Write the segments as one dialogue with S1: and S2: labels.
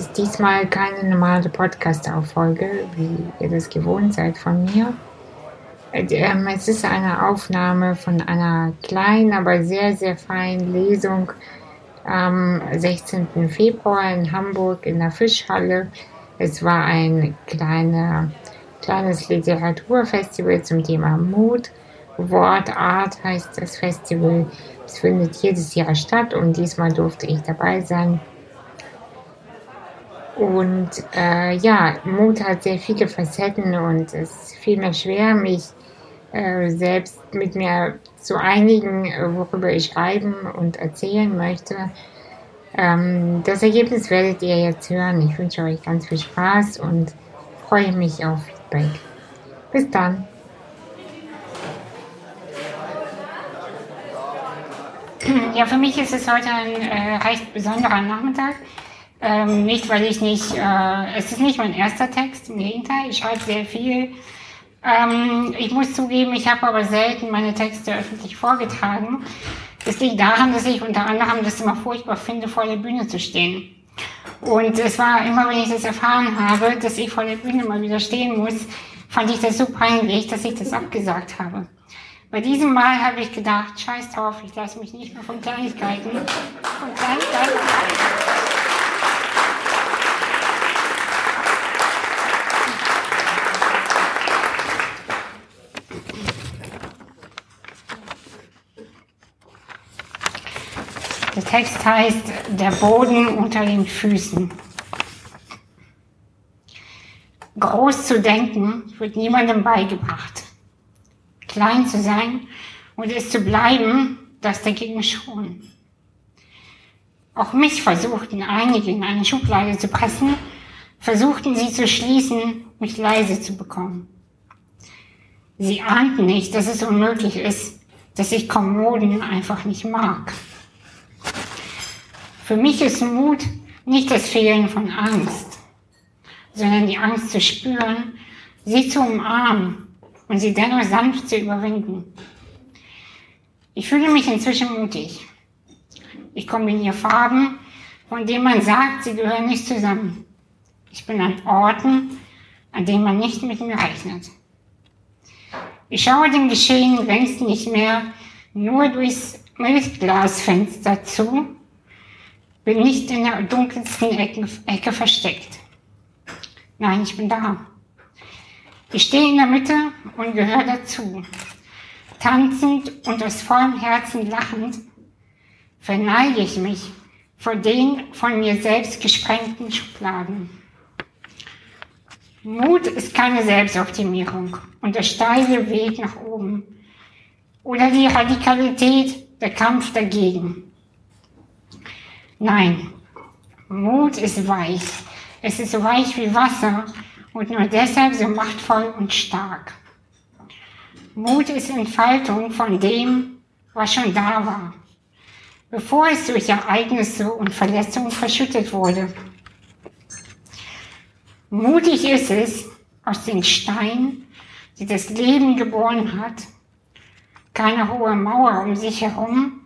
S1: ist diesmal keine normale Podcast-Auffolge, wie ihr das gewohnt seid von mir. Ähm, es ist eine Aufnahme von einer kleinen, aber sehr, sehr feinen Lesung am 16. Februar in Hamburg in der Fischhalle. Es war ein kleiner, kleines Literaturfestival zum Thema Mut. Wortart heißt das Festival. Es findet jedes Jahr statt und diesmal durfte ich dabei sein. Und äh, ja, Mut hat sehr viele Facetten und es fiel mir schwer, mich äh, selbst mit mir zu einigen, worüber ich schreiben und erzählen möchte. Ähm, das Ergebnis werdet ihr jetzt hören. Ich wünsche euch ganz viel Spaß und freue mich auf Feedback. Bis dann. Ja, für mich ist es heute ein äh, recht besonderer Nachmittag. Ähm, nicht, weil ich nicht, äh, es ist nicht mein erster Text, im Gegenteil, ich schreibe sehr viel. Ähm, ich muss zugeben, ich habe aber selten meine Texte öffentlich vorgetragen. Das liegt daran, dass ich unter anderem das immer furchtbar finde, vor der Bühne zu stehen. Und es war immer, wenn ich das erfahren habe, dass ich vor der Bühne mal wieder stehen muss, fand ich das so peinlich, dass ich das abgesagt habe. Bei diesem Mal habe ich gedacht, scheiß drauf, ich lasse mich nicht mehr von Kleinigkeiten, von Kleinigkeiten Text heißt Der Boden unter den Füßen. Groß zu denken wird niemandem beigebracht. Klein zu sein und es zu bleiben, das dagegen schon. Auch mich versuchten einige in eine Schublade zu pressen, versuchten sie zu schließen, mich leise zu bekommen. Sie ahnten nicht, dass es unmöglich ist, dass ich Kommoden einfach nicht mag. Für mich ist Mut nicht das Fehlen von Angst, sondern die Angst zu spüren, sie zu umarmen und sie dennoch sanft zu überwinden. Ich fühle mich inzwischen mutig. Ich kombiniere Farben, von denen man sagt, sie gehören nicht zusammen. Ich bin an Orten, an denen man nicht mit mir rechnet. Ich schaue dem Geschehen längst nicht mehr nur durchs Milchglasfenster zu, bin nicht in der dunkelsten Ecke, Ecke versteckt. Nein, ich bin da. Ich stehe in der Mitte und gehöre dazu. Tanzend und aus vollem Herzen lachend verneige ich mich vor den von mir selbst gesprengten Schubladen. Mut ist keine Selbstoptimierung und der steile Weg nach oben oder die Radikalität, der Kampf dagegen. Nein, Mut ist weich. Es ist so weich wie Wasser und nur deshalb so machtvoll und stark. Mut ist Entfaltung von dem, was schon da war, bevor es durch Ereignisse und Verletzungen verschüttet wurde. Mutig ist es, aus den Steinen, die das Leben geboren hat, keine hohe Mauer um sich herum,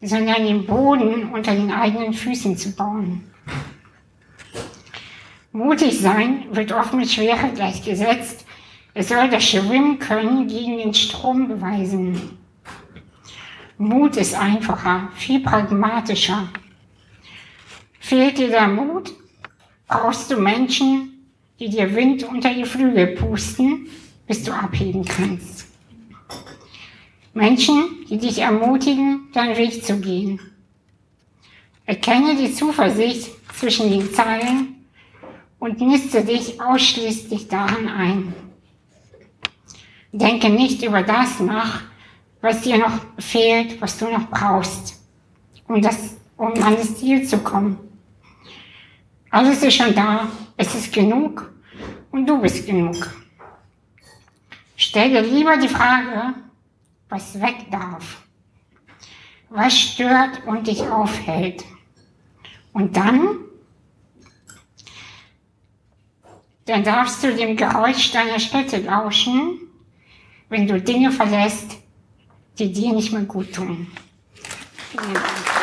S1: sondern den Boden unter den eigenen Füßen zu bauen. Mutig sein wird oft mit Schwere gleichgesetzt. Es soll das Schwimmen können gegen den Strom beweisen. Mut ist einfacher, viel pragmatischer. Fehlt dir der Mut, brauchst du Menschen, die dir Wind unter die Flügel pusten, bis du abheben kannst. Menschen, die dich ermutigen, deinen Weg zu gehen. Erkenne die Zuversicht zwischen den Zeilen und niste dich ausschließlich daran ein. Denke nicht über das nach, was dir noch fehlt, was du noch brauchst, um, das, um an das Ziel zu kommen. Alles ist schon da, es ist genug und du bist genug. Stell dir lieber die Frage, was weg darf, was stört und dich aufhält. Und dann dann darfst du dem Geräusch deiner Schritte lauschen, wenn du Dinge verlässt, die dir nicht mehr gut tun. Vielen Dank.